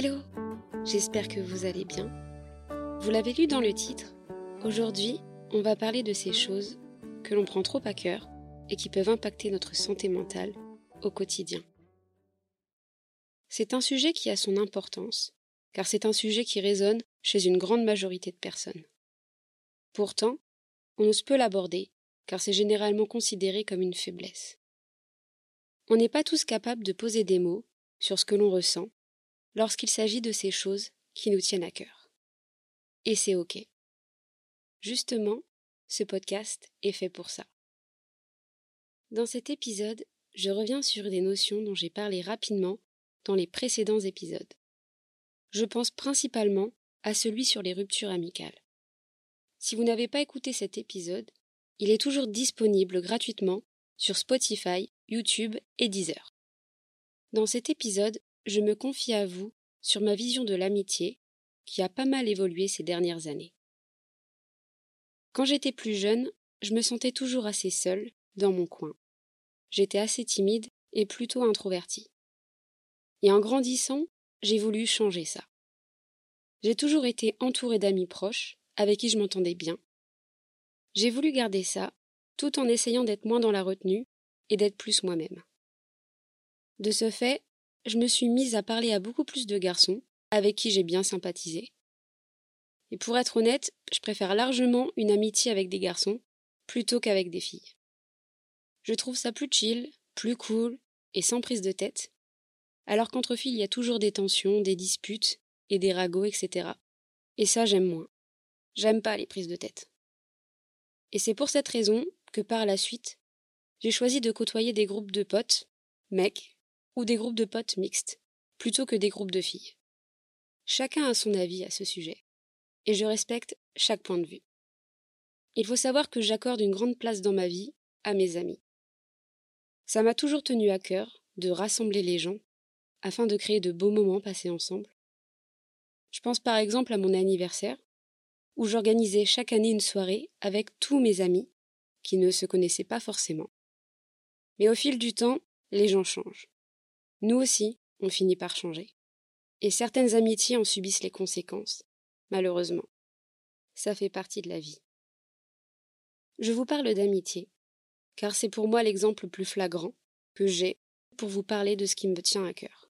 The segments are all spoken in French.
Hello J'espère que vous allez bien. Vous l'avez lu dans le titre, aujourd'hui on va parler de ces choses que l'on prend trop à cœur et qui peuvent impacter notre santé mentale au quotidien. C'est un sujet qui a son importance, car c'est un sujet qui résonne chez une grande majorité de personnes. Pourtant, on ose peu l'aborder, car c'est généralement considéré comme une faiblesse. On n'est pas tous capables de poser des mots sur ce que l'on ressent lorsqu'il s'agit de ces choses qui nous tiennent à cœur. Et c'est OK. Justement, ce podcast est fait pour ça. Dans cet épisode, je reviens sur des notions dont j'ai parlé rapidement dans les précédents épisodes. Je pense principalement à celui sur les ruptures amicales. Si vous n'avez pas écouté cet épisode, il est toujours disponible gratuitement sur Spotify, YouTube et Deezer. Dans cet épisode, je me confie à vous sur ma vision de l'amitié, qui a pas mal évolué ces dernières années. Quand j'étais plus jeune, je me sentais toujours assez seule, dans mon coin. J'étais assez timide et plutôt introvertie. Et en grandissant, j'ai voulu changer ça. J'ai toujours été entourée d'amis proches, avec qui je m'entendais bien. J'ai voulu garder ça, tout en essayant d'être moins dans la retenue et d'être plus moi-même. De ce fait, je me suis mise à parler à beaucoup plus de garçons, avec qui j'ai bien sympathisé. Et pour être honnête, je préfère largement une amitié avec des garçons plutôt qu'avec des filles. Je trouve ça plus chill, plus cool et sans prise de tête, alors qu'entre filles il y a toujours des tensions, des disputes et des ragots, etc. Et ça j'aime moins. J'aime pas les prises de tête. Et c'est pour cette raison que par la suite, j'ai choisi de côtoyer des groupes de potes, mecs, ou des groupes de potes mixtes, plutôt que des groupes de filles. Chacun a son avis à ce sujet, et je respecte chaque point de vue. Il faut savoir que j'accorde une grande place dans ma vie à mes amis. Ça m'a toujours tenu à cœur de rassembler les gens afin de créer de beaux moments passés ensemble. Je pense par exemple à mon anniversaire, où j'organisais chaque année une soirée avec tous mes amis qui ne se connaissaient pas forcément. Mais au fil du temps, les gens changent. Nous aussi, on finit par changer. Et certaines amitiés en subissent les conséquences, malheureusement. Ça fait partie de la vie. Je vous parle d'amitié, car c'est pour moi l'exemple le plus flagrant que j'ai pour vous parler de ce qui me tient à cœur.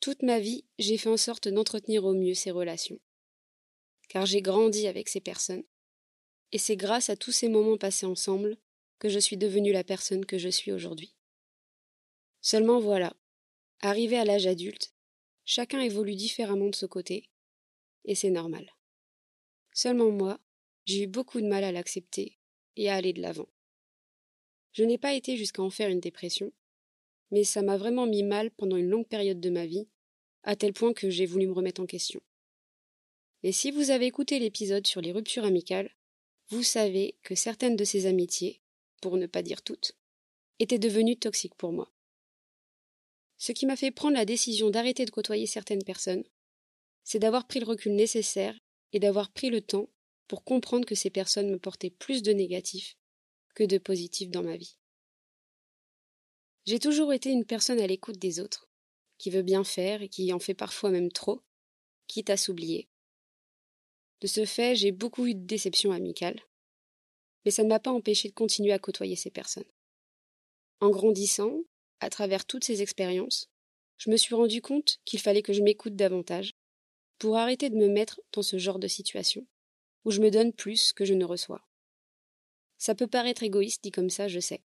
Toute ma vie, j'ai fait en sorte d'entretenir au mieux ces relations, car j'ai grandi avec ces personnes, et c'est grâce à tous ces moments passés ensemble que je suis devenue la personne que je suis aujourd'hui. Seulement voilà, arrivé à l'âge adulte, chacun évolue différemment de ce côté, et c'est normal. Seulement moi, j'ai eu beaucoup de mal à l'accepter et à aller de l'avant. Je n'ai pas été jusqu'à en faire une dépression, mais ça m'a vraiment mis mal pendant une longue période de ma vie, à tel point que j'ai voulu me remettre en question. Et si vous avez écouté l'épisode sur les ruptures amicales, vous savez que certaines de ces amitiés, pour ne pas dire toutes, étaient devenues toxiques pour moi ce qui m'a fait prendre la décision d'arrêter de côtoyer certaines personnes, c'est d'avoir pris le recul nécessaire et d'avoir pris le temps pour comprendre que ces personnes me portaient plus de négatifs que de positifs dans ma vie. J'ai toujours été une personne à l'écoute des autres, qui veut bien faire et qui en fait parfois même trop, quitte à s'oublier. De ce fait, j'ai beaucoup eu de déceptions amicales, mais ça ne m'a pas empêché de continuer à côtoyer ces personnes. En grandissant, à travers toutes ces expériences, je me suis rendu compte qu'il fallait que je m'écoute davantage pour arrêter de me mettre dans ce genre de situation où je me donne plus que je ne reçois. Ça peut paraître égoïste dit comme ça, je sais.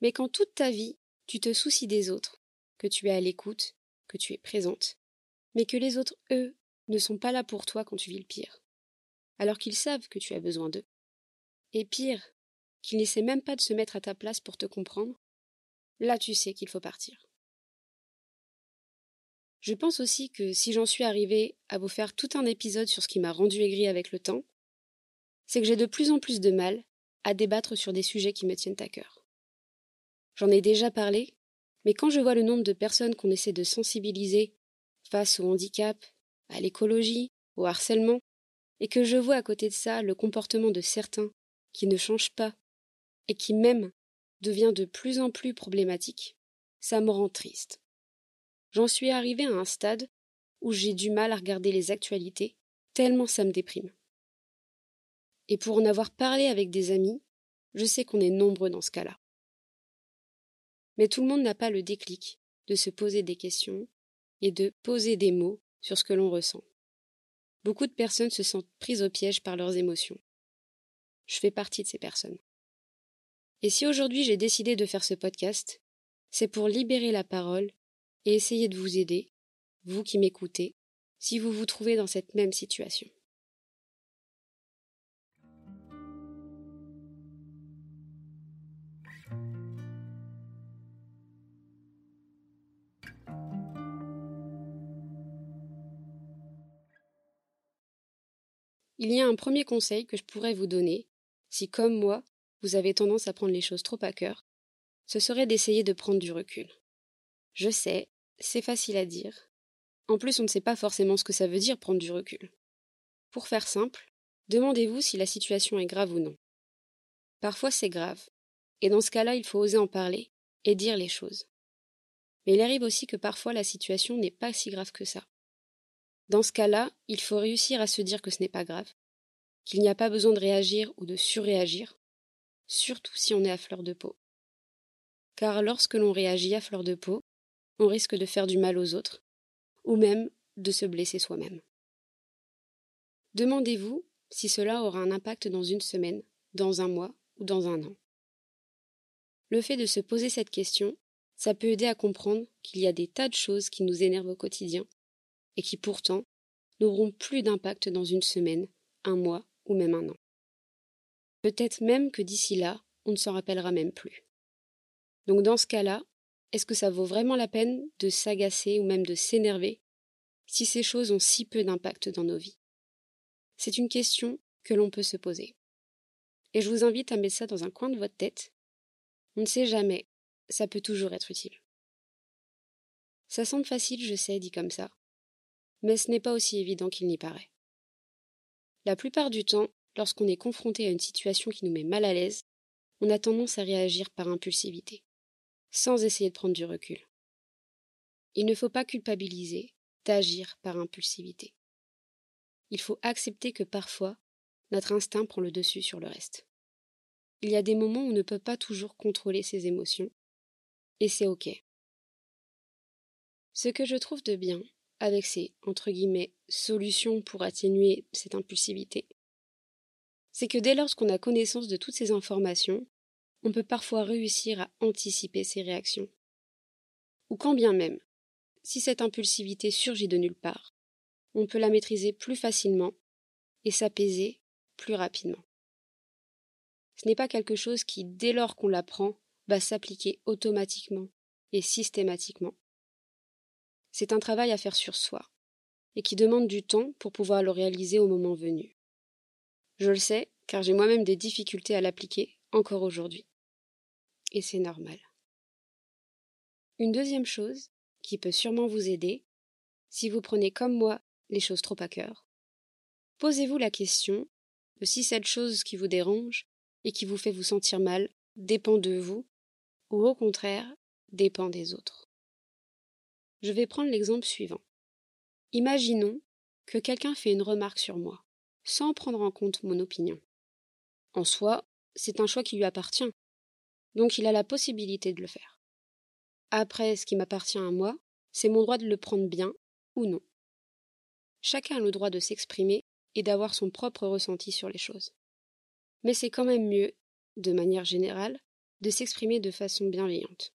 Mais quand toute ta vie, tu te soucies des autres, que tu es à l'écoute, que tu es présente, mais que les autres, eux, ne sont pas là pour toi quand tu vis le pire, alors qu'ils savent que tu as besoin d'eux. Et pire, qu'ils n'essaient même pas de se mettre à ta place pour te comprendre, là tu sais qu'il faut partir. Je pense aussi que si j'en suis arrivée à vous faire tout un épisode sur ce qui m'a rendu aigri avec le temps, c'est que j'ai de plus en plus de mal à débattre sur des sujets qui me tiennent à cœur. J'en ai déjà parlé, mais quand je vois le nombre de personnes qu'on essaie de sensibiliser face au handicap, à l'écologie, au harcèlement, et que je vois à côté de ça le comportement de certains qui ne changent pas et qui même devient de plus en plus problématique, ça me rend triste. J'en suis arrivée à un stade où j'ai du mal à regarder les actualités, tellement ça me déprime. Et pour en avoir parlé avec des amis, je sais qu'on est nombreux dans ce cas-là. Mais tout le monde n'a pas le déclic de se poser des questions et de poser des mots sur ce que l'on ressent. Beaucoup de personnes se sentent prises au piège par leurs émotions. Je fais partie de ces personnes. Et si aujourd'hui j'ai décidé de faire ce podcast, c'est pour libérer la parole et essayer de vous aider, vous qui m'écoutez, si vous vous trouvez dans cette même situation. Il y a un premier conseil que je pourrais vous donner, si comme moi, vous avez tendance à prendre les choses trop à cœur, ce serait d'essayer de prendre du recul. Je sais, c'est facile à dire. En plus, on ne sait pas forcément ce que ça veut dire prendre du recul. Pour faire simple, demandez-vous si la situation est grave ou non. Parfois c'est grave, et dans ce cas-là, il faut oser en parler et dire les choses. Mais il arrive aussi que parfois la situation n'est pas si grave que ça. Dans ce cas-là, il faut réussir à se dire que ce n'est pas grave, qu'il n'y a pas besoin de réagir ou de surréagir, surtout si on est à fleur de peau. Car lorsque l'on réagit à fleur de peau, on risque de faire du mal aux autres, ou même de se blesser soi-même. Demandez-vous si cela aura un impact dans une semaine, dans un mois ou dans un an. Le fait de se poser cette question, ça peut aider à comprendre qu'il y a des tas de choses qui nous énervent au quotidien et qui pourtant n'auront plus d'impact dans une semaine, un mois ou même un an. Peut-être même que d'ici là, on ne s'en rappellera même plus. Donc dans ce cas-là, est-ce que ça vaut vraiment la peine de s'agacer ou même de s'énerver si ces choses ont si peu d'impact dans nos vies? C'est une question que l'on peut se poser. Et je vous invite à mettre ça dans un coin de votre tête. On ne sait jamais, ça peut toujours être utile. Ça semble facile, je sais, dit comme ça, mais ce n'est pas aussi évident qu'il n'y paraît. La plupart du temps, lorsqu'on est confronté à une situation qui nous met mal à l'aise, on a tendance à réagir par impulsivité, sans essayer de prendre du recul. Il ne faut pas culpabiliser d'agir par impulsivité. Il faut accepter que parfois, notre instinct prend le dessus sur le reste. Il y a des moments où on ne peut pas toujours contrôler ses émotions, et c'est OK. Ce que je trouve de bien, avec ces entre guillemets solutions pour atténuer cette impulsivité, c'est que dès lors qu'on a connaissance de toutes ces informations, on peut parfois réussir à anticiper ces réactions. Ou quand bien même, si cette impulsivité surgit de nulle part, on peut la maîtriser plus facilement et s'apaiser plus rapidement. Ce n'est pas quelque chose qui, dès lors qu'on l'apprend, va s'appliquer automatiquement et systématiquement. C'est un travail à faire sur soi, et qui demande du temps pour pouvoir le réaliser au moment venu. Je le sais, car j'ai moi-même des difficultés à l'appliquer encore aujourd'hui. Et c'est normal. Une deuxième chose, qui peut sûrement vous aider, si vous prenez comme moi les choses trop à cœur, posez-vous la question de si cette chose qui vous dérange et qui vous fait vous sentir mal dépend de vous, ou au contraire dépend des autres. Je vais prendre l'exemple suivant. Imaginons que quelqu'un fait une remarque sur moi, sans prendre en compte mon opinion. En soi, c'est un choix qui lui appartient, donc il a la possibilité de le faire. Après, ce qui m'appartient à moi, c'est mon droit de le prendre bien ou non. Chacun a le droit de s'exprimer et d'avoir son propre ressenti sur les choses. Mais c'est quand même mieux, de manière générale, de s'exprimer de façon bienveillante,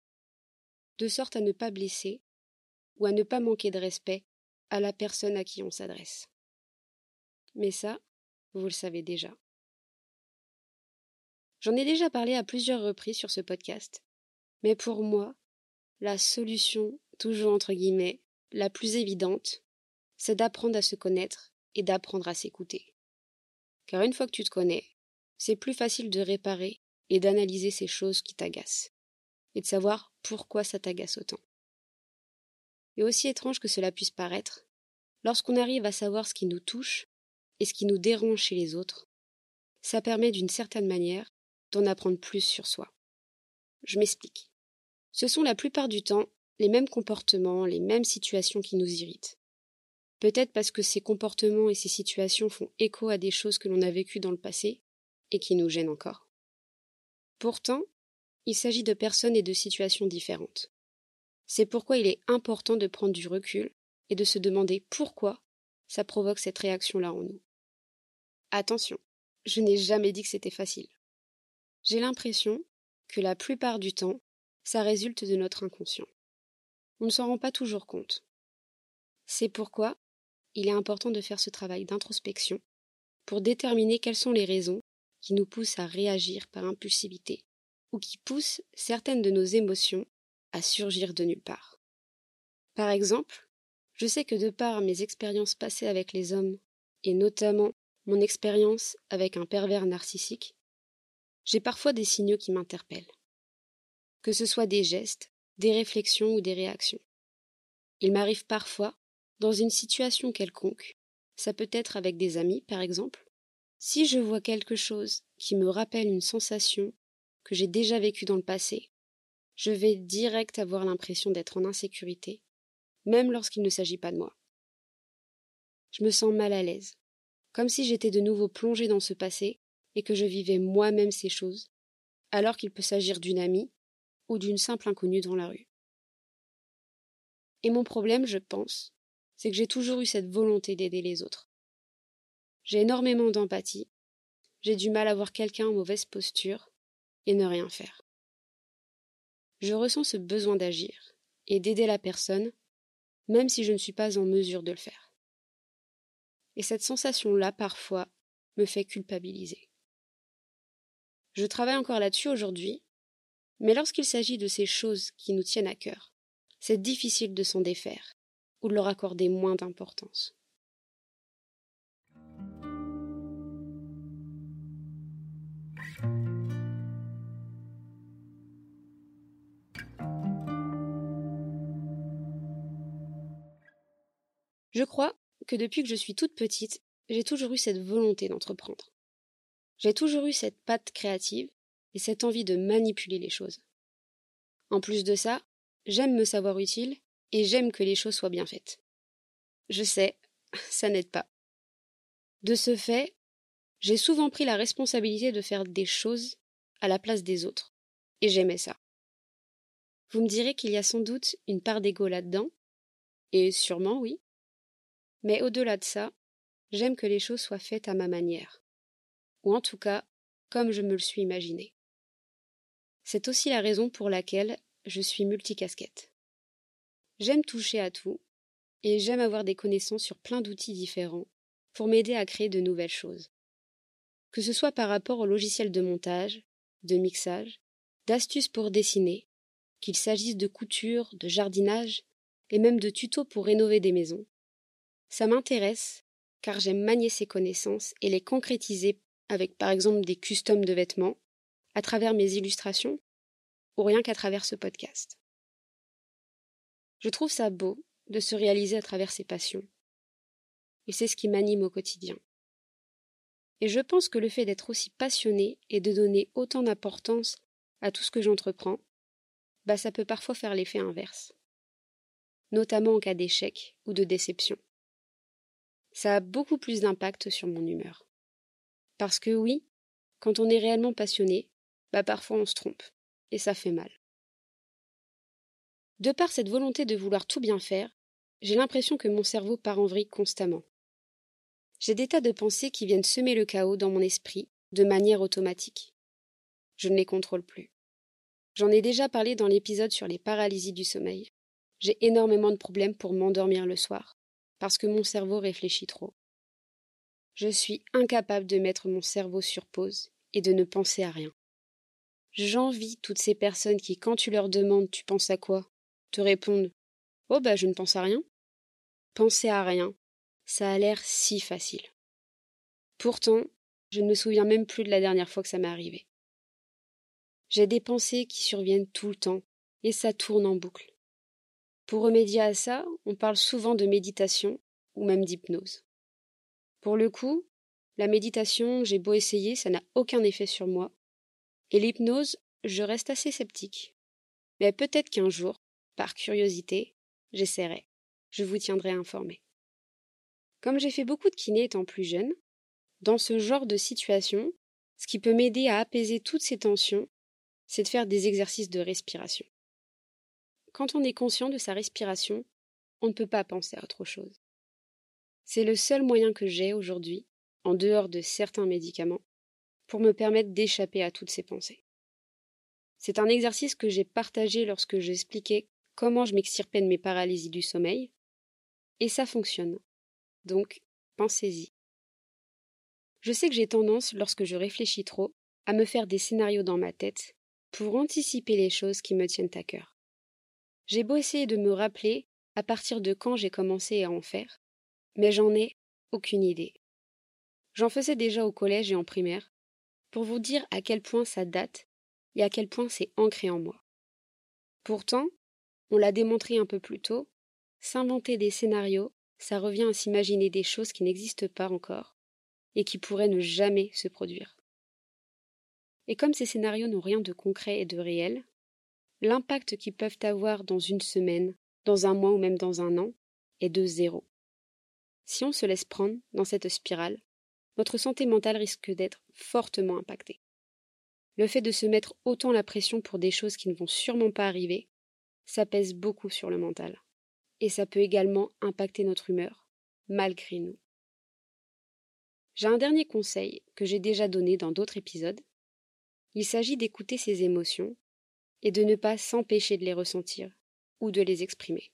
de sorte à ne pas blesser ou à ne pas manquer de respect à la personne à qui on s'adresse. Mais ça, vous le savez déjà. J'en ai déjà parlé à plusieurs reprises sur ce podcast, mais pour moi, la solution, toujours entre guillemets, la plus évidente, c'est d'apprendre à se connaître et d'apprendre à s'écouter. Car une fois que tu te connais, c'est plus facile de réparer et d'analyser ces choses qui t'agacent, et de savoir pourquoi ça t'agace autant. Et aussi étrange que cela puisse paraître, lorsqu'on arrive à savoir ce qui nous touche et ce qui nous dérange chez les autres, ça permet d'une certaine manière d'en apprendre plus sur soi. Je m'explique. Ce sont la plupart du temps les mêmes comportements, les mêmes situations qui nous irritent. Peut-être parce que ces comportements et ces situations font écho à des choses que l'on a vécues dans le passé et qui nous gênent encore. Pourtant, il s'agit de personnes et de situations différentes. C'est pourquoi il est important de prendre du recul et de se demander pourquoi ça provoque cette réaction-là en nous. Attention, je n'ai jamais dit que c'était facile. J'ai l'impression que la plupart du temps, ça résulte de notre inconscient. On ne s'en rend pas toujours compte. C'est pourquoi il est important de faire ce travail d'introspection pour déterminer quelles sont les raisons qui nous poussent à réagir par impulsivité ou qui poussent certaines de nos émotions à surgir de nulle part. Par exemple, je sais que de par mes expériences passées avec les hommes, et notamment mon expérience avec un pervers narcissique, j'ai parfois des signaux qui m'interpellent. Que ce soit des gestes, des réflexions ou des réactions. Il m'arrive parfois, dans une situation quelconque, ça peut être avec des amis par exemple, si je vois quelque chose qui me rappelle une sensation que j'ai déjà vécue dans le passé, je vais direct avoir l'impression d'être en insécurité, même lorsqu'il ne s'agit pas de moi. Je me sens mal à l'aise, comme si j'étais de nouveau plongé dans ce passé et que je vivais moi-même ces choses, alors qu'il peut s'agir d'une amie ou d'une simple inconnue dans la rue. Et mon problème, je pense, c'est que j'ai toujours eu cette volonté d'aider les autres. J'ai énormément d'empathie. J'ai du mal à voir quelqu'un en mauvaise posture et ne rien faire. Je ressens ce besoin d'agir et d'aider la personne, même si je ne suis pas en mesure de le faire. Et cette sensation-là, parfois, me fait culpabiliser. Je travaille encore là-dessus aujourd'hui, mais lorsqu'il s'agit de ces choses qui nous tiennent à cœur, c'est difficile de s'en défaire ou de leur accorder moins d'importance. Je crois que depuis que je suis toute petite, j'ai toujours eu cette volonté d'entreprendre. J'ai toujours eu cette patte créative et cette envie de manipuler les choses. En plus de ça, j'aime me savoir utile et j'aime que les choses soient bien faites. Je sais, ça n'aide pas. De ce fait, j'ai souvent pris la responsabilité de faire des choses à la place des autres, et j'aimais ça. Vous me direz qu'il y a sans doute une part d'ego là-dedans, et sûrement oui. Mais au-delà de ça, j'aime que les choses soient faites à ma manière, ou en tout cas comme je me le suis imaginé. C'est aussi la raison pour laquelle je suis multicasquette. J'aime toucher à tout, et j'aime avoir des connaissances sur plein d'outils différents pour m'aider à créer de nouvelles choses. Que ce soit par rapport au logiciel de montage, de mixage, d'astuces pour dessiner, qu'il s'agisse de couture, de jardinage, et même de tutos pour rénover des maisons. Ça m'intéresse car j'aime manier ces connaissances et les concrétiser avec par exemple des customs de vêtements, à travers mes illustrations, ou rien qu'à travers ce podcast. Je trouve ça beau de se réaliser à travers ses passions. Et c'est ce qui m'anime au quotidien. Et je pense que le fait d'être aussi passionné et de donner autant d'importance à tout ce que j'entreprends, bah ça peut parfois faire l'effet inverse. Notamment en cas d'échec ou de déception. Ça a beaucoup plus d'impact sur mon humeur. Parce que oui, quand on est réellement passionné, bah parfois on se trompe, et ça fait mal. De par cette volonté de vouloir tout bien faire, j'ai l'impression que mon cerveau part en vrille constamment. J'ai des tas de pensées qui viennent semer le chaos dans mon esprit de manière automatique. Je ne les contrôle plus. J'en ai déjà parlé dans l'épisode sur les paralysies du sommeil. J'ai énormément de problèmes pour m'endormir le soir, parce que mon cerveau réfléchit trop. Je suis incapable de mettre mon cerveau sur pause et de ne penser à rien. J'envie toutes ces personnes qui, quand tu leur demandes tu penses à quoi, te répondent Oh bah je ne pense à rien. Penser à rien, ça a l'air si facile. Pourtant, je ne me souviens même plus de la dernière fois que ça m'est arrivé. J'ai des pensées qui surviennent tout le temps, et ça tourne en boucle. Pour remédier à ça, on parle souvent de méditation ou même d'hypnose. Pour le coup, la méditation, j'ai beau essayer, ça n'a aucun effet sur moi. Et l'hypnose, je reste assez sceptique. Mais peut-être qu'un jour, par curiosité, j'essaierai. Je vous tiendrai informé. Comme j'ai fait beaucoup de kiné étant plus jeune, dans ce genre de situation, ce qui peut m'aider à apaiser toutes ces tensions, c'est de faire des exercices de respiration. Quand on est conscient de sa respiration, on ne peut pas penser à autre chose. C'est le seul moyen que j'ai aujourd'hui, en dehors de certains médicaments, pour me permettre d'échapper à toutes ces pensées. C'est un exercice que j'ai partagé lorsque j'expliquais comment je m'extirpais de mes paralysies du sommeil, et ça fonctionne. Donc, pensez-y. Je sais que j'ai tendance, lorsque je réfléchis trop, à me faire des scénarios dans ma tête pour anticiper les choses qui me tiennent à cœur. J'ai beau essayer de me rappeler à partir de quand j'ai commencé à en faire, mais j'en ai aucune idée. J'en faisais déjà au collège et en primaire, pour vous dire à quel point ça date et à quel point c'est ancré en moi. Pourtant, on l'a démontré un peu plus tôt, s'inventer des scénarios, ça revient à s'imaginer des choses qui n'existent pas encore et qui pourraient ne jamais se produire. Et comme ces scénarios n'ont rien de concret et de réel, l'impact qu'ils peuvent avoir dans une semaine, dans un mois ou même dans un an est de zéro. Si on se laisse prendre dans cette spirale, notre santé mentale risque d'être fortement impactée. Le fait de se mettre autant la pression pour des choses qui ne vont sûrement pas arriver, ça pèse beaucoup sur le mental. Et ça peut également impacter notre humeur, malgré nous. J'ai un dernier conseil que j'ai déjà donné dans d'autres épisodes. Il s'agit d'écouter ses émotions et de ne pas s'empêcher de les ressentir ou de les exprimer.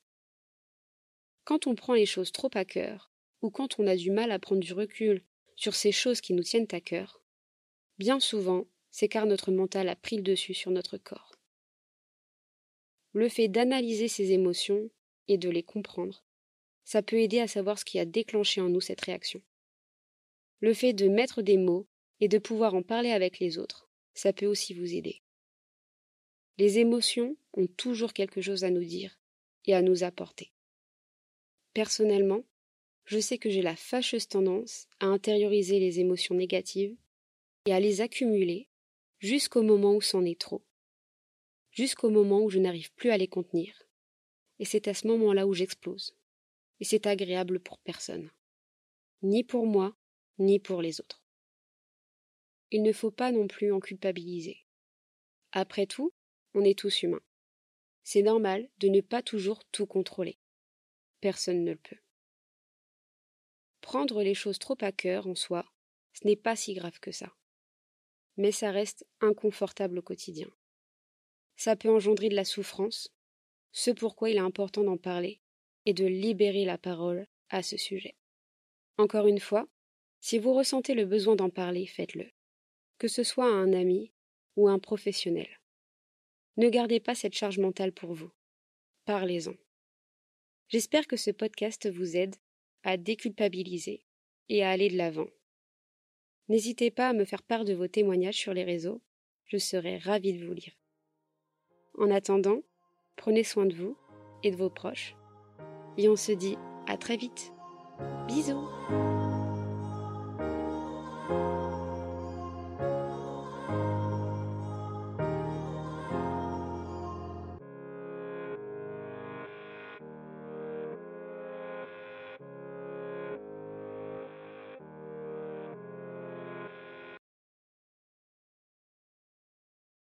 Quand on prend les choses trop à cœur, ou quand on a du mal à prendre du recul sur ces choses qui nous tiennent à cœur, bien souvent, c'est car notre mental a pris le dessus sur notre corps. Le fait d'analyser ses émotions et de les comprendre, ça peut aider à savoir ce qui a déclenché en nous cette réaction. Le fait de mettre des mots et de pouvoir en parler avec les autres, ça peut aussi vous aider. Les émotions ont toujours quelque chose à nous dire et à nous apporter. Personnellement, je sais que j'ai la fâcheuse tendance à intérioriser les émotions négatives et à les accumuler jusqu'au moment où c'en est trop, jusqu'au moment où je n'arrive plus à les contenir. Et c'est à ce moment-là où j'explose. Et c'est agréable pour personne. Ni pour moi, ni pour les autres. Il ne faut pas non plus en culpabiliser. Après tout, on est tous humains. C'est normal de ne pas toujours tout contrôler. Personne ne le peut. Prendre les choses trop à cœur en soi, ce n'est pas si grave que ça. Mais ça reste inconfortable au quotidien. Ça peut engendrer de la souffrance, ce pourquoi il est important d'en parler et de libérer la parole à ce sujet. Encore une fois, si vous ressentez le besoin d'en parler, faites-le, que ce soit à un ami ou à un professionnel. Ne gardez pas cette charge mentale pour vous. Parlez-en. J'espère que ce podcast vous aide à déculpabiliser et à aller de l'avant. N'hésitez pas à me faire part de vos témoignages sur les réseaux, je serai ravie de vous lire. En attendant, prenez soin de vous et de vos proches, et on se dit à très vite. Bisous